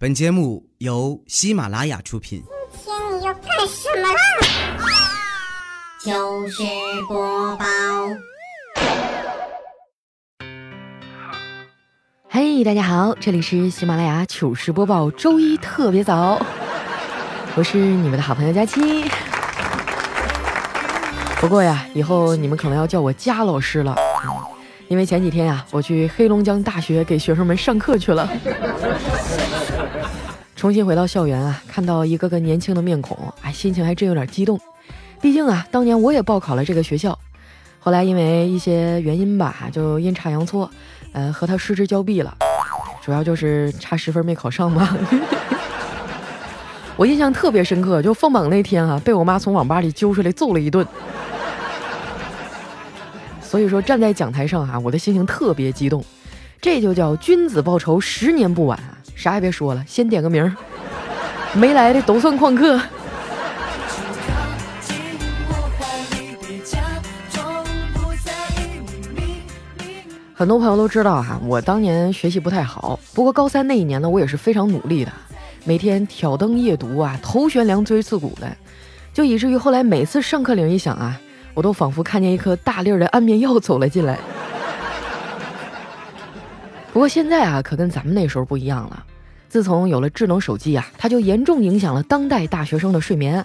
本节目由喜马拉雅出品。今天你要干什么啦？糗事播报。嘿，大家好，这里是喜马拉雅糗事播报，周一特别早，我是你们的好朋友佳期。不过呀，以后你们可能要叫我佳老师了，因为前几天呀，我去黑龙江大学给学生们上课去了。重新回到校园啊，看到一个个年轻的面孔，哎，心情还真有点激动。毕竟啊，当年我也报考了这个学校，后来因为一些原因吧，就阴差阳错，呃，和他失之交臂了。主要就是差十分没考上嘛。我印象特别深刻，就放榜那天啊，被我妈从网吧里揪出来揍了一顿。所以说，站在讲台上啊，我的心情特别激动。这就叫君子报仇，十年不晚啊。啥也别说了，先点个名儿，没来的都算旷课。很多朋友都知道哈，我当年学习不太好，不过高三那一年呢，我也是非常努力的，每天挑灯夜读啊，头悬梁锥刺股的，就以至于后来每次上课铃一响啊，我都仿佛看见一颗大粒的安眠药走了进来。不过现在啊，可跟咱们那时候不一样了。自从有了智能手机啊，它就严重影响了当代大学生的睡眠。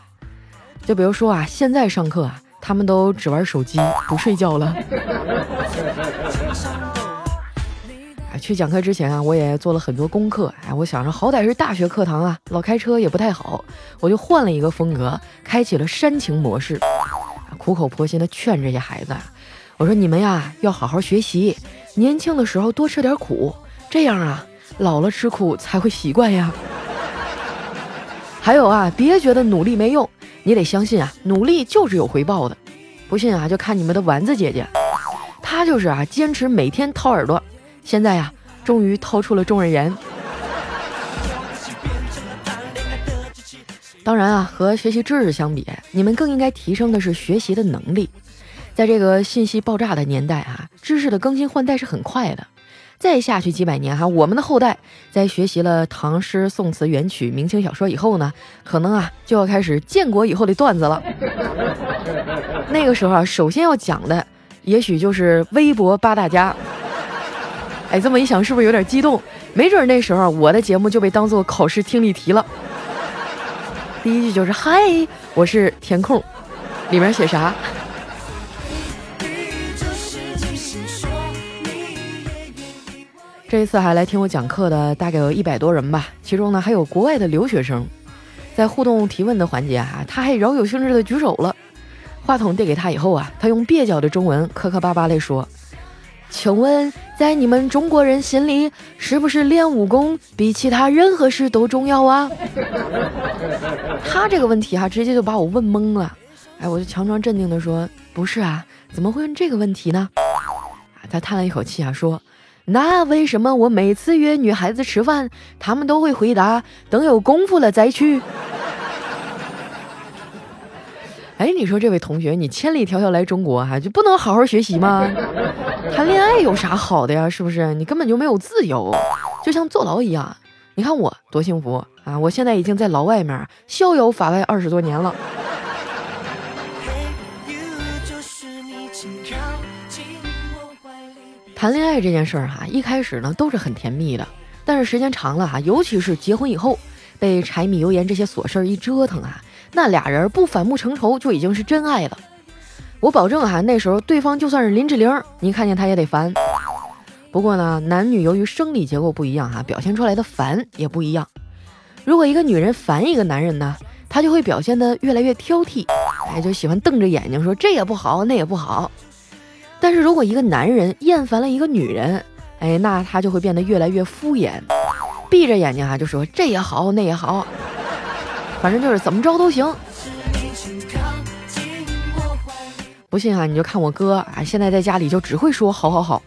就比如说啊，现在上课啊，他们都只玩手机，不睡觉了。啊，去讲课之前啊，我也做了很多功课。哎，我想着好歹是大学课堂啊，老开车也不太好，我就换了一个风格，开启了煽情模式，苦口婆心的劝这些孩子啊。我说你们呀，要好好学习。年轻的时候多吃点苦，这样啊，老了吃苦才会习惯呀。还有啊，别觉得努力没用，你得相信啊，努力就是有回报的。不信啊，就看你们的丸子姐姐，她就是啊，坚持每天掏耳朵，现在呀，终于掏出了众人言。当然啊，和学习知识相比，你们更应该提升的是学习的能力。在这个信息爆炸的年代啊，知识的更新换代是很快的。再下去几百年哈，我们的后代在学习了唐诗宋词元曲明清小说以后呢，可能啊就要开始建国以后的段子了。那个时候啊，首先要讲的也许就是微博八大家。哎，这么一想是不是有点激动？没准那时候我的节目就被当做考试听力题了。第一句就是“嗨，我是填空”，里面写啥？这一次还来听我讲课的大概有一百多人吧，其中呢还有国外的留学生。在互动提问的环节啊，他还饶有兴致的举手了。话筒递给他以后啊，他用蹩脚的中文磕磕巴巴地说：“请问，在你们中国人心里，是不是练武功比其他任何事都重要啊？”他这个问题哈，直接就把我问懵了。哎，我就强装镇定的说：“不是啊，怎么会问这个问题呢？”他叹了一口气啊，说。那为什么我每次约女孩子吃饭，她们都会回答等有功夫了再去？哎，你说这位同学，你千里迢迢来中国哈，就不能好好学习吗？谈恋爱有啥好的呀？是不是？你根本就没有自由，就像坐牢一样。你看我多幸福啊！我现在已经在牢外面逍遥法外二十多年了。谈恋爱这件事儿哈，一开始呢都是很甜蜜的，但是时间长了哈，尤其是结婚以后，被柴米油盐这些琐事儿一折腾啊，那俩人不反目成仇就已经是真爱了。我保证哈，那时候对方就算是林志玲，你看见他也得烦。不过呢，男女由于生理结构不一样哈，表现出来的烦也不一样。如果一个女人烦一个男人呢，她就会表现得越来越挑剔，哎，就喜欢瞪着眼睛说这也不好，那也不好。但是如果一个男人厌烦了一个女人，哎，那他就会变得越来越敷衍，闭着眼睛啊就说这也好那也好，反正就是怎么着都行。不信啊，你就看我哥啊，现在在家里就只会说好好好。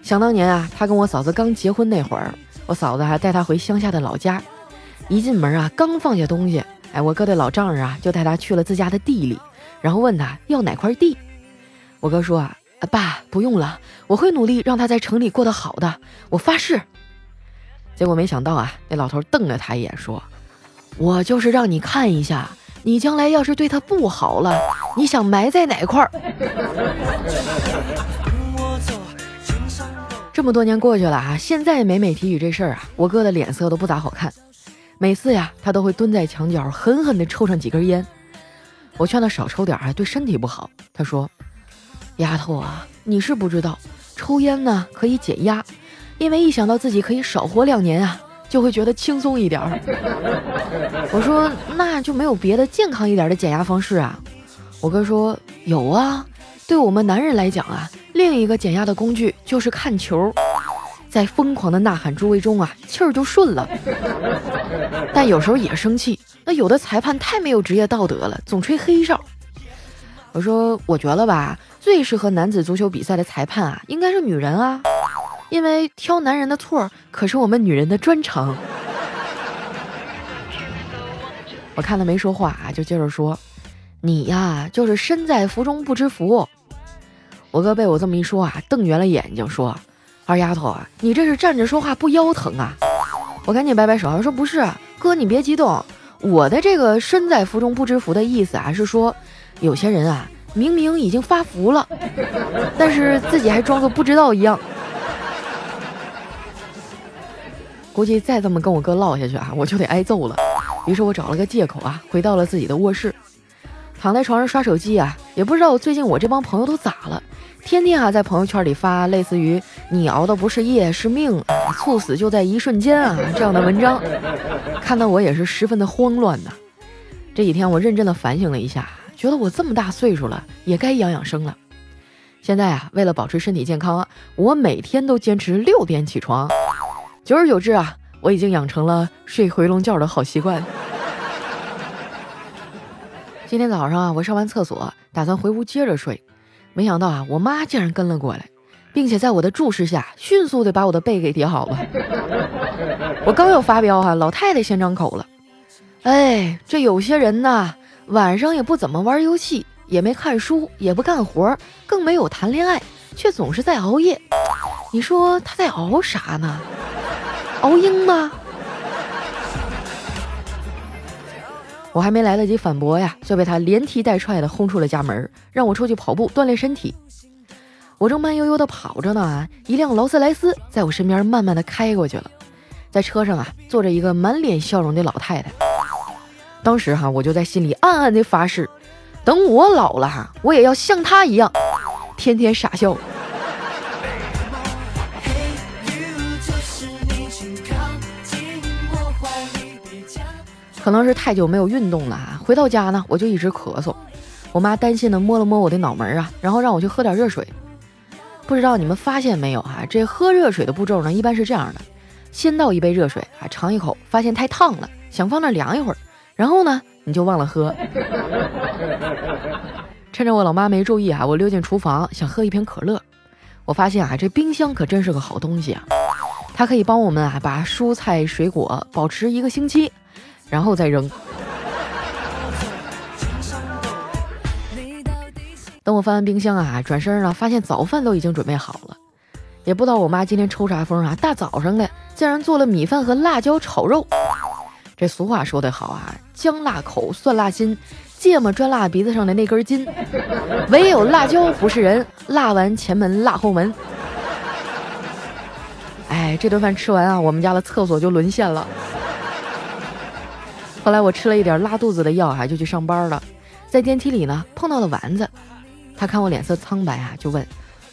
想当年啊，他跟我嫂子刚结婚那会儿，我嫂子还带他回乡下的老家，一进门啊，刚放下东西，哎，我哥的老丈人啊就带他去了自家的地里，然后问他要哪块地，我哥说啊。啊爸，不用了，我会努力让他在城里过得好的，我发誓。结果没想到啊，那老头瞪了他一眼，说：“我就是让你看一下，你将来要是对他不好了，你想埋在哪块儿？” 这么多年过去了啊，现在每每提起这事儿啊，我哥的脸色都不咋好看。每次呀，他都会蹲在墙角，狠狠地抽上几根烟。我劝他少抽点啊，对身体不好。他说：“丫头啊，你是不知道，抽烟呢可以减压，因为一想到自己可以少活两年啊，就会觉得轻松一点儿。”我说：“那就没有别的健康一点的减压方式啊？”我哥说：“有啊，对我们男人来讲啊。”另一个减压的工具就是看球，在疯狂的呐喊助威中啊，气儿就顺了。但有时候也生气，那有的裁判太没有职业道德了，总吹黑哨。我说，我觉得吧，最适合男子足球比赛的裁判啊，应该是女人啊，因为挑男人的错可是我们女人的专长。我看他没说话啊，就接着说，你呀，就是身在福中不知福。我哥被我这么一说啊，瞪圆了眼睛说：“二丫头啊，你这是站着说话不腰疼啊？”我赶紧摆摆手，说：“不是，哥你别激动，我的这个身在福中不知福的意思啊，是说有些人啊，明明已经发福了，但是自己还装作不知道一样。估计再这么跟我哥唠下去啊，我就得挨揍了。于是我找了个借口啊，回到了自己的卧室，躺在床上刷手机啊，也不知道最近我这帮朋友都咋了。”天天啊，在朋友圈里发类似于“你熬的不是夜是命，猝死就在一瞬间啊”这样的文章，看得我也是十分的慌乱呐。这几天我认真的反省了一下，觉得我这么大岁数了，也该养养生了。现在啊，为了保持身体健康，我每天都坚持六点起床。久而久之啊，我已经养成了睡回笼觉的好习惯。今天早上啊，我上完厕所，打算回屋接着睡。没想到啊，我妈竟然跟了过来，并且在我的注视下，迅速的把我的被给叠好了。我刚要发飙哈，老太太先张口了：“哎，这有些人呐，晚上也不怎么玩游戏，也没看书，也不干活，更没有谈恋爱，却总是在熬夜。你说他在熬啥呢？熬鹰吗？”我还没来得及反驳呀，就被他连踢带踹的轰出了家门，让我出去跑步锻炼身体。我正慢悠悠的跑着呢，一辆劳斯莱斯在我身边慢慢的开过去了，在车上啊坐着一个满脸笑容的老太太。当时哈，我就在心里暗暗的发誓，等我老了哈，我也要像他一样，天天傻笑。可能是太久没有运动了啊！回到家呢，我就一直咳嗽。我妈担心的摸了摸我的脑门啊，然后让我去喝点热水。不知道你们发现没有啊？这喝热水的步骤呢，一般是这样的：先倒一杯热水啊，尝一口，发现太烫了，想放那凉一会儿，然后呢，你就忘了喝。趁着我老妈没注意啊，我溜进厨房想喝一瓶可乐。我发现啊，这冰箱可真是个好东西啊，它可以帮我们啊把蔬菜水果保持一个星期。然后再扔。等我翻完冰箱啊，转身呢，发现早饭都已经准备好了。也不知道我妈今天抽啥风啊，大早上的竟然做了米饭和辣椒炒肉。这俗话说得好啊，姜辣口，蒜辣心，芥末专辣鼻子上的那根筋。唯有辣椒不是人，辣完前门，辣后门。哎，这顿饭吃完啊，我们家的厕所就沦陷了。后来我吃了一点拉肚子的药啊，就去上班了。在电梯里呢，碰到了丸子，他看我脸色苍白啊，就问：“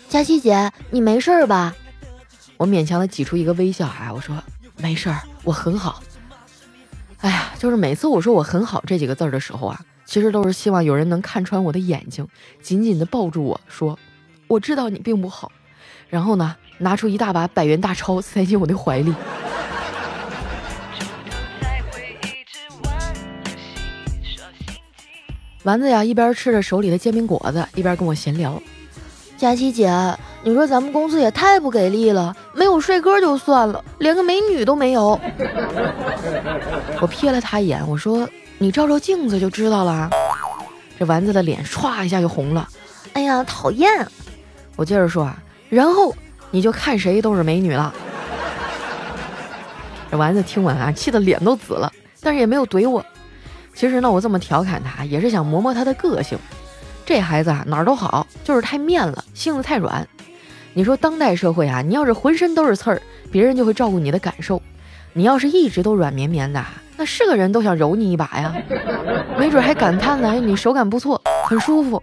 佳琪姐，你没事吧？”我勉强的挤出一个微笑啊，我说：“没事儿，我很好。”哎呀，就是每次我说我很好这几个字的时候啊，其实都是希望有人能看穿我的眼睛，紧紧的抱住我说：“我知道你并不好。”然后呢，拿出一大把百元大钞塞进我的怀里。丸子呀，一边吃着手里的煎饼果子，一边跟我闲聊。佳琪姐，你说咱们公司也太不给力了，没有帅哥就算了，连个美女都没有。我瞥了他一眼，我说：“你照照镜子就知道了。”这丸子的脸唰一下就红了。哎呀，讨厌！我接着说啊，然后你就看谁都是美女了。这丸子听完啊，气得脸都紫了，但是也没有怼我。其实呢，我这么调侃他，也是想磨磨他的个性。这孩子啊，哪儿都好，就是太面了，性子太软。你说当代社会啊，你要是浑身都是刺儿，别人就会照顾你的感受；你要是一直都软绵绵的，那是个人都想揉你一把呀，没准还感叹呢，你手感不错，很舒服。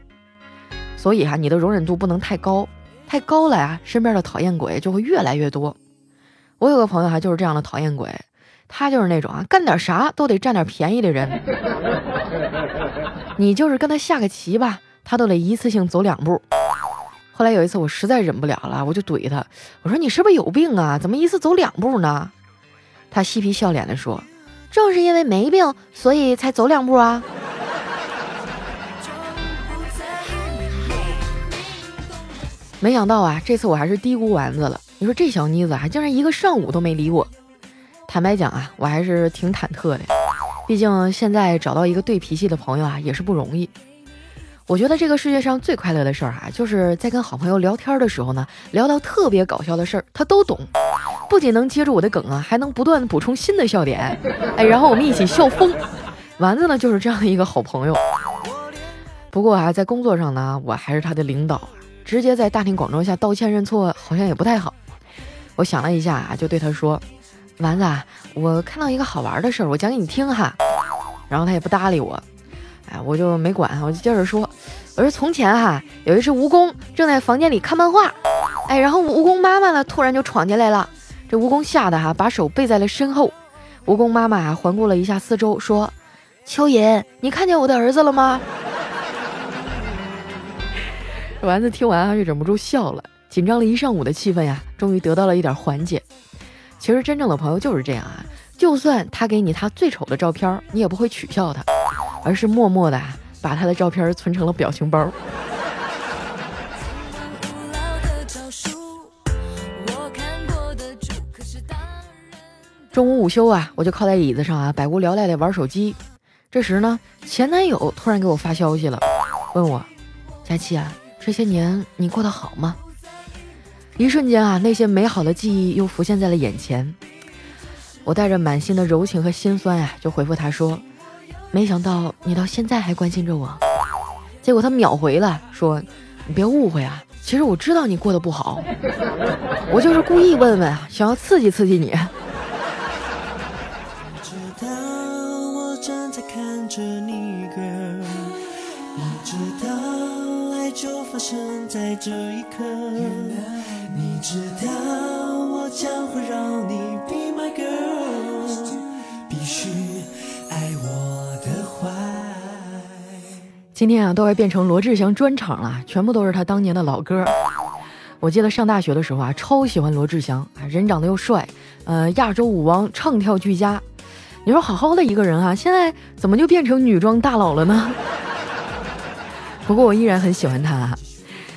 所以哈，你的容忍度不能太高，太高了呀，身边的讨厌鬼就会越来越多。我有个朋友哈，就是这样的讨厌鬼，他就是那种啊，干点啥都得占点便宜的人。你就是跟他下个棋吧。他都得一次性走两步。后来有一次，我实在忍不了了，我就怼他，我说：“你是不是有病啊？怎么一次走两步呢？”他嬉皮笑脸地说：“正是因为没病，所以才走两步啊。”没想到啊，这次我还是低估丸子了。你说这小妮子还竟然一个上午都没理我。坦白讲啊，我还是挺忐忑的，毕竟现在找到一个对脾气的朋友啊，也是不容易。我觉得这个世界上最快乐的事儿哈，就是在跟好朋友聊天的时候呢，聊到特别搞笑的事儿，他都懂，不仅能接住我的梗啊，还能不断补充新的笑点，哎，然后我们一起笑疯。丸子呢，就是这样的一个好朋友。不过啊，在工作上呢，我还是他的领导，直接在大庭广众下道歉认错，好像也不太好。我想了一下啊，就对他说：“丸子，啊我看到一个好玩的事儿，我讲给你听哈。”然后他也不搭理我。哎，我就没管，我就接着说，我说从前哈，有一只蜈蚣正在房间里看漫画，哎，然后蜈蚣妈妈呢突然就闯进来了，这蜈蚣吓得哈把手背在了身后，蜈蚣妈妈啊环顾了一下四周，说：“蚯蚓，你看见我的儿子了吗？”丸子听完啊就忍不住笑了，紧张了一上午的气氛呀，终于得到了一点缓解。其实真正的朋友就是这样啊，就算他给你他最丑的照片，你也不会取笑他。而是默默的把他的照片存成了表情包。中午午休啊，我就靠在椅子上啊，百无聊赖的玩手机。这时呢，前男友突然给我发消息了，问我：“佳琪啊，这些年你过得好吗？”一瞬间啊，那些美好的记忆又浮现在了眼前。我带着满心的柔情和心酸呀，就回复他说。没想到你到现在还关心着我，结果他秒回了，说：“你别误会啊，其实我知道你过得不好，我就是故意问问，想要刺激刺激你。”今天啊，都快变成罗志祥专场了，全部都是他当年的老歌。我记得上大学的时候啊，超喜欢罗志祥啊，人长得又帅，呃，亚洲舞王，唱跳俱佳。你说好好的一个人啊，现在怎么就变成女装大佬了呢？不过我依然很喜欢他。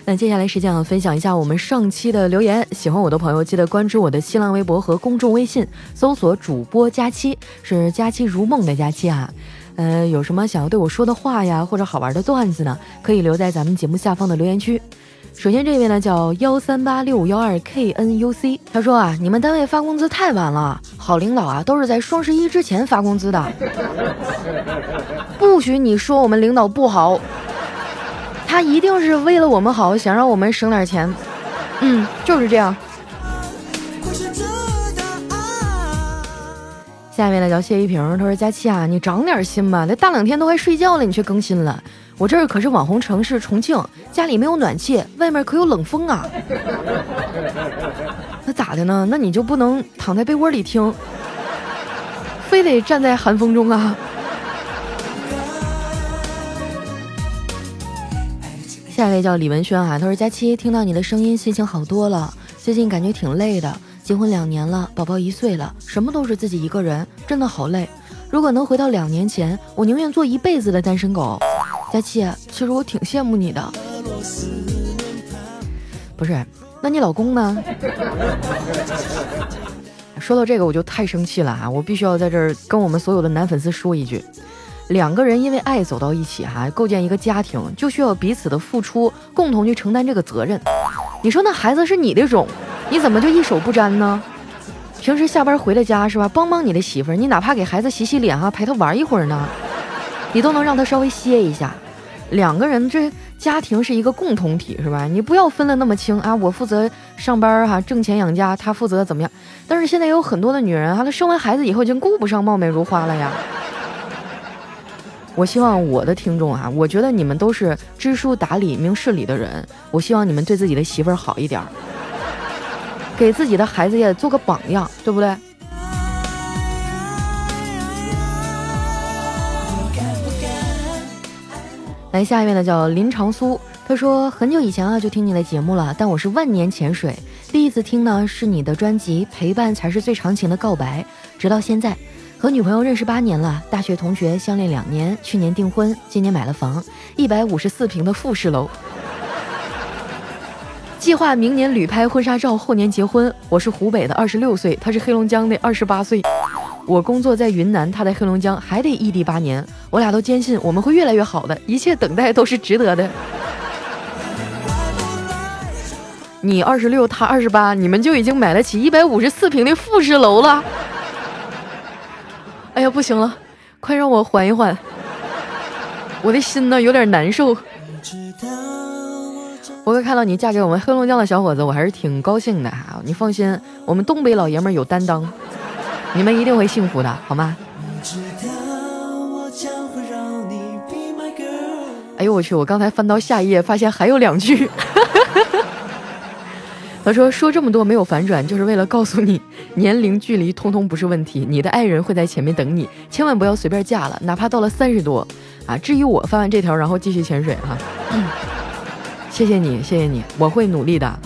那接下来时间啊，分享一下我们上期的留言。喜欢我的朋友，记得关注我的新浪微博和公众微信，搜索主播佳期，是佳期如梦的佳期啊。呃，有什么想要对我说的话呀，或者好玩的段子呢？可以留在咱们节目下方的留言区。首先这位呢叫幺三八六五幺二 K N U C，他说啊，你们单位发工资太晚了，好领导啊都是在双十一之前发工资的，不许你说我们领导不好，他一定是为了我们好，想让我们省点钱。嗯，就是这样。下面呢叫谢一平，他说：“佳期啊，你长点心吧，这大冷天都快睡觉了，你却更新了。我这儿可是网红城市重庆，家里没有暖气，外面可有冷风啊。那咋的呢？那你就不能躺在被窝里听，非得站在寒风中啊？”下一位叫李文轩啊，他说：“佳期听到你的声音，心情好多了。最近感觉挺累的。”结婚两年了，宝宝一岁了，什么都是自己一个人，真的好累。如果能回到两年前，我宁愿做一辈子的单身狗。佳琪，其实我挺羡慕你的。不是，那你老公呢？说到这个，我就太生气了啊！我必须要在这儿跟我们所有的男粉丝说一句：两个人因为爱走到一起，哈，构建一个家庭，就需要彼此的付出，共同去承担这个责任。你说那孩子是你的种？你怎么就一手不沾呢？平时下班回了家是吧？帮帮你的媳妇儿，你哪怕给孩子洗洗脸啊，陪他玩一会儿呢，你都能让他稍微歇一下。两个人这家庭是一个共同体是吧？你不要分得那么清啊！我负责上班哈，挣钱养家，他负责怎么样？但是现在有很多的女人啊，她生完孩子以后已经顾不上貌美如花了呀。我希望我的听众啊，我觉得你们都是知书达理、明事理的人，我希望你们对自己的媳妇儿好一点。给自己的孩子也做个榜样，对不对？来，下一位呢叫林长苏，他说很久以前啊就听你的节目了，但我是万年潜水，第一次听呢是你的专辑《陪伴才是最长情的告白》，直到现在，和女朋友认识八年了，大学同学相恋两年，去年订婚，今年买了房，一百五十四平的复式楼。计划明年旅拍婚纱照，后年结婚。我是湖北的，二十六岁，他是黑龙江的，二十八岁。我工作在云南，他在黑龙江，还得异地八年。我俩都坚信我们会越来越好的，一切等待都是值得的。你二十六，他二十八，你们就已经买得起一百五十四平的复式楼了。哎呀，不行了，快让我缓一缓，我的心呢有点难受。不过看到你嫁给我们黑龙江的小伙子，我还是挺高兴的哈。你放心，我们东北老爷们有担当，你们一定会幸福的，好吗？哎呦我去！我刚才翻到下一页，发现还有两句。他说说这么多没有反转，就是为了告诉你，年龄、距离通通不是问题，你的爱人会在前面等你，千万不要随便嫁了，哪怕到了三十多啊。至于我翻完这条，然后继续潜水哈。谢谢你，谢谢你，我会努力的。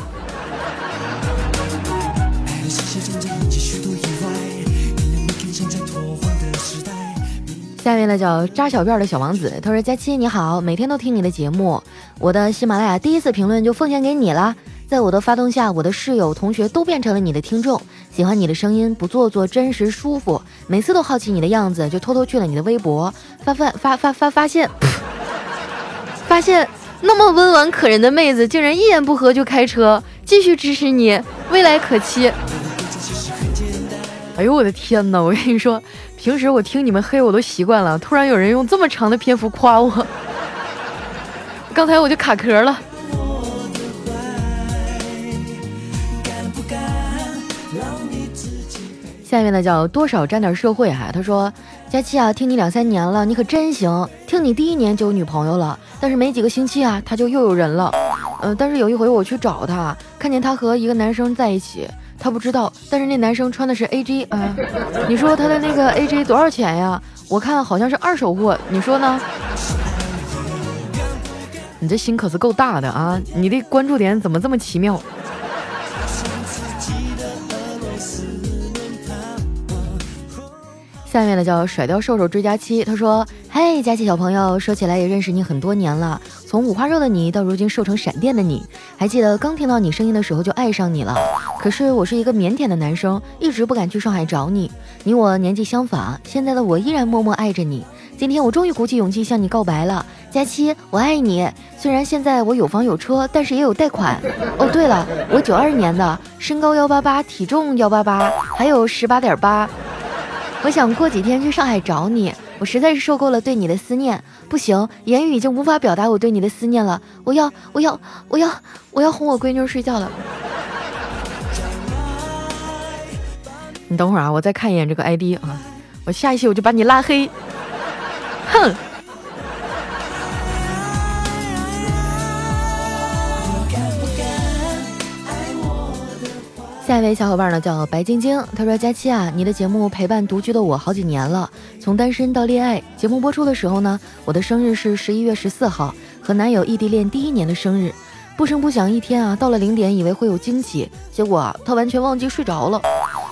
下面呢叫扎小辫的小王子，他说：“佳期你好，每天都听你的节目，我的喜马拉雅第一次评论就奉献给你了。在我的发动下，我的室友、同学都变成了你的听众，喜欢你的声音，不做作，真实，舒服。每次都好奇你的样子，就偷偷去了你的微博，发发发发发发现，发现。”那么温婉可人的妹子，竟然一言不合就开车，继续支持你，未来可期。哎呦我的天哪！我跟你说，平时我听你们黑我都习惯了，突然有人用这么长的篇幅夸我，刚才我就卡壳了。下面呢叫多少沾点社会哈，他说。佳期啊，听你两三年了，你可真行。听你第一年就有女朋友了，但是没几个星期啊，他就又有人了。嗯，但是有一回我去找他，看见他和一个男生在一起，他不知道，但是那男生穿的是 A J 啊。你说他的那个 A J 多少钱呀？我看好像是二手货，你说呢？你这心可是够大的啊！你的关注点怎么这么奇妙？下面呢叫甩掉瘦瘦追佳期，他说：“嘿，佳期小朋友，说起来也认识你很多年了，从五花肉的你到如今瘦成闪电的你，还记得刚听到你声音的时候就爱上你了。可是我是一个腼腆的男生，一直不敢去上海找你。你我年纪相仿，现在的我依然默默爱着你。今天我终于鼓起勇气向你告白了，佳期，我爱你。虽然现在我有房有车，但是也有贷款。哦，对了，我九二年的，身高幺八八，体重幺八八，还有十八点八。”我想过几天去上海找你，我实在是受够了对你的思念，不行，言语已经无法表达我对你的思念了。我要，我要，我要，我要哄我闺女睡觉了。你等会儿啊，我再看一眼这个 ID 啊，我下一期我就把你拉黑。哼。下一位小伙伴呢叫白晶晶，他说：“佳期啊，你的节目陪伴独居的我好几年了，从单身到恋爱。节目播出的时候呢，我的生日是十一月十四号，和男友异地恋第一年的生日。不声不响一天啊，到了零点，以为会有惊喜，结果他完全忘记睡着了，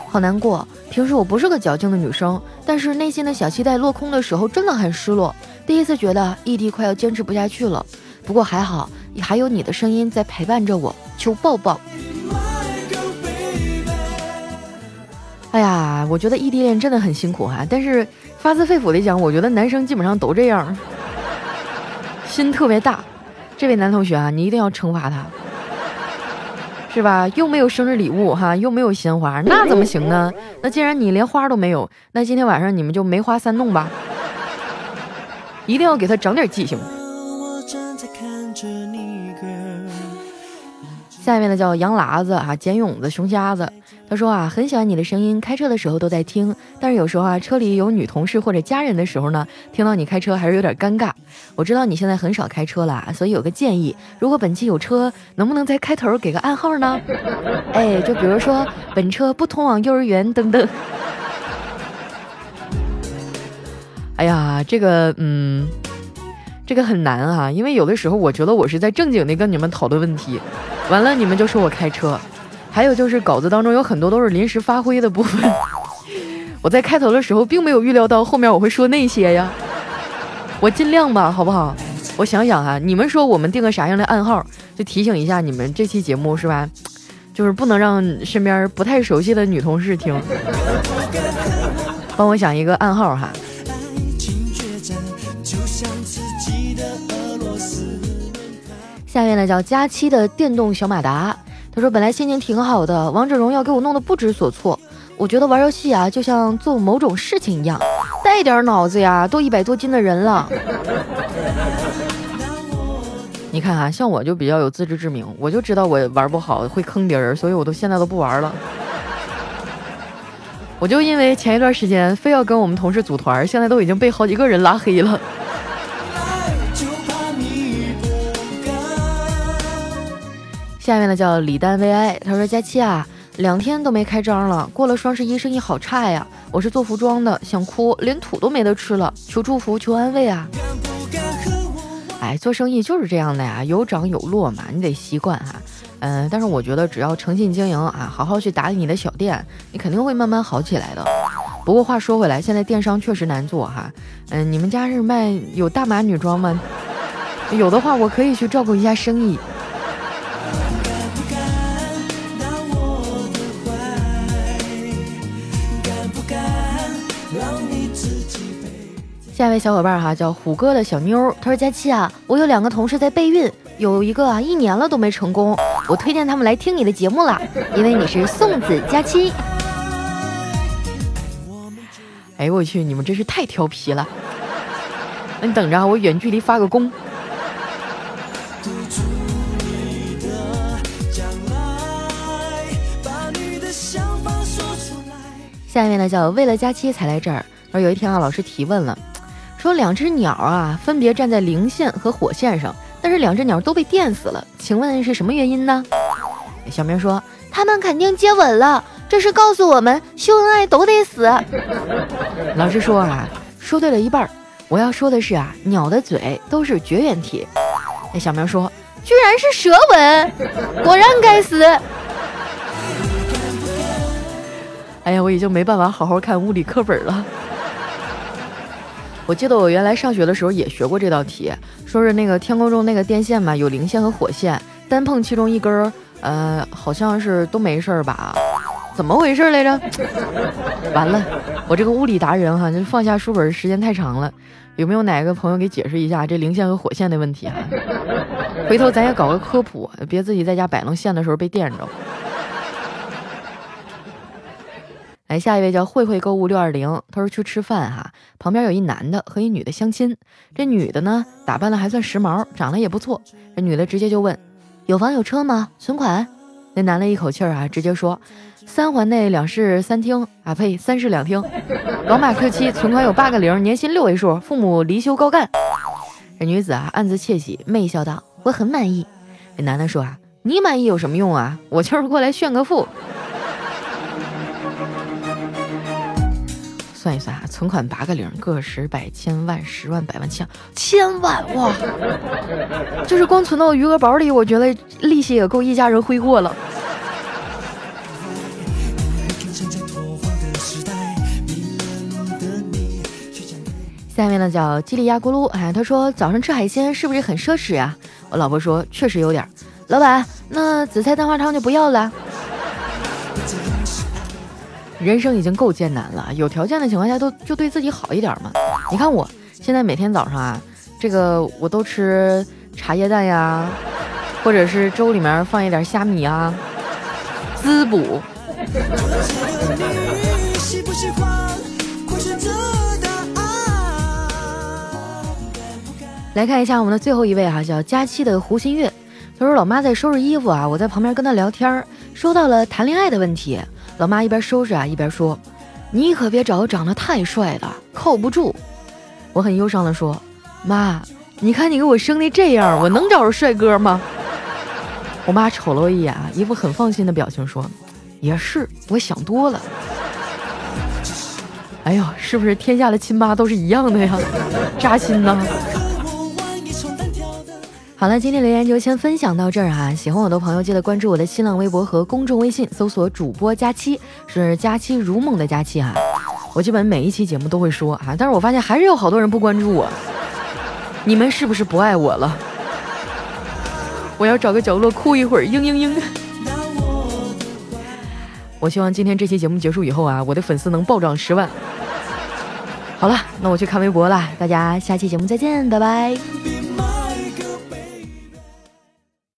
好难过。平时我不是个矫情的女生，但是内心的小期待落空的时候，真的很失落。第一次觉得异地快要坚持不下去了，不过还好，还有你的声音在陪伴着我，求抱抱。”哎呀，我觉得异地恋真的很辛苦哈，但是发自肺腑的讲，我觉得男生基本上都这样，心特别大。这位男同学啊，你一定要惩罚他，是吧？又没有生日礼物哈，又没有鲜花，那怎么行呢？那既然你连花都没有，那今天晚上你们就梅花三弄吧，一定要给他整点记性。下面呢叫杨喇子啊，捡蛹子熊瞎子。他说啊，很喜欢你的声音，开车的时候都在听，但是有时候啊，车里有女同事或者家人的时候呢，听到你开车还是有点尴尬。我知道你现在很少开车了，所以有个建议，如果本期有车，能不能在开头给个暗号呢？哎，就比如说本车不通往幼儿园等等。哎呀，这个嗯。这个很难啊，因为有的时候我觉得我是在正经的跟你们讨论问题，完了你们就说我开车，还有就是稿子当中有很多都是临时发挥的部分，我在开头的时候并没有预料到后面我会说那些呀，我尽量吧，好不好？我想想啊，你们说我们定个啥样的暗号，就提醒一下你们这期节目是吧？就是不能让身边不太熟悉的女同事听，帮我想一个暗号哈。下面呢叫佳期的电动小马达，他说本来心情挺好的，王者荣耀给我弄得不知所措。我觉得玩游戏啊，就像做某种事情一样，带点脑子呀，都一百多斤的人了。你看啊，像我就比较有自知之明，我就知道我玩不好，会坑别人，所以我都现在都不玩了。我就因为前一段时间非要跟我们同事组团，现在都已经被好几个人拉黑了。下面呢叫李丹 VI，他说佳期啊，两天都没开张了，过了双十一生意好差呀，我是做服装的，想哭，连土都没得吃了，求祝福，求安慰啊！哎，做生意就是这样的呀，有涨有落嘛，你得习惯哈。嗯，但是我觉得只要诚信经营啊，好好去打理你的小店，你肯定会慢慢好起来的。不过话说回来，现在电商确实难做哈。嗯，你们家是卖有大码女装吗？有的话，我可以去照顾一下生意。下一位小伙伴哈叫虎哥的小妞，他说：“佳期啊，我有两个同事在备孕，有一个啊一年了都没成功，我推荐他们来听你的节目啦，因为你是送子佳期。”哎呦我去，你们真是太调皮了！那你等着啊，我远距离发个功。下面呢叫为了佳期才来这儿。而有一天啊，老师提问了。说两只鸟啊，分别站在零线和火线上，但是两只鸟都被电死了，请问是什么原因呢？小明说他们肯定接吻了，这是告诉我们秀恩爱都得死。老师说啊，说对了一半，我要说的是啊，鸟的嘴都是绝缘体。那小明说居然是舌吻，果然该死。哎呀，我已经没办法好好看物理课本了。我记得我原来上学的时候也学过这道题，说是那个天空中那个电线嘛，有零线和火线，单碰其中一根儿，呃，好像是都没事儿吧？怎么回事来着？完了，我这个物理达人哈，就放下书本时间太长了，有没有哪个朋友给解释一下这零线和火线的问题啊？回头咱也搞个科普，别自己在家摆弄线的时候被电着。来，下一位叫慧慧购物六二零，他说去吃饭哈，旁边有一男的和一女的相亲，这女的呢打扮的还算时髦，长得也不错，这女的直接就问有房有车吗？存款？那男的一口气儿啊，直接说三环内两室三厅啊，呸，三室两厅，宝马 Q 七，存款有八个零，年薪六位数，父母离休高干。这女子啊暗自窃喜，媚笑道我很满意。这男的说啊，你满意有什么用啊？我就是过来炫个富。算一算啊，存款八个零，个十百千万十万百万千千万哇！就是光存到余额宝里，我觉得利息也够一家人挥霍了。下面呢叫叽里呀咕噜，哎，他说早上吃海鲜是不是很奢侈呀？我老婆说确实有点。老板，那紫菜蛋花汤就不要了。人生已经够艰难了，有条件的情况下都就对自己好一点嘛。你看我现在每天早上啊，这个我都吃茶叶蛋呀，或者是粥里面放一点虾米啊，滋补。来看一下我们的最后一位哈，叫佳期的胡新月。他说：“老妈在收拾衣服啊，我在旁边跟他聊天，说到了谈恋爱的问题。老妈一边收拾啊，一边说：‘你可别找长得太帅的，靠不住。’我很忧伤的说：‘妈，你看你给我生的这样，我能找着帅哥吗？’我妈瞅了我一眼，一副很放心的表情说：‘也是，我想多了。’哎呦，是不是天下的亲妈都是一样的呀？扎心呐！”好了，今天留言就先分享到这儿啊！喜欢我的朋友，记得关注我的新浪微博和公众微信，搜索主播佳期，是佳期如梦的佳期啊！我基本每一期节目都会说啊，但是我发现还是有好多人不关注我，你们是不是不爱我了？我要找个角落哭一会儿，嘤嘤嘤！我希望今天这期节目结束以后啊，我的粉丝能暴涨十万。好了，那我去看微博了，大家下期节目再见，拜拜。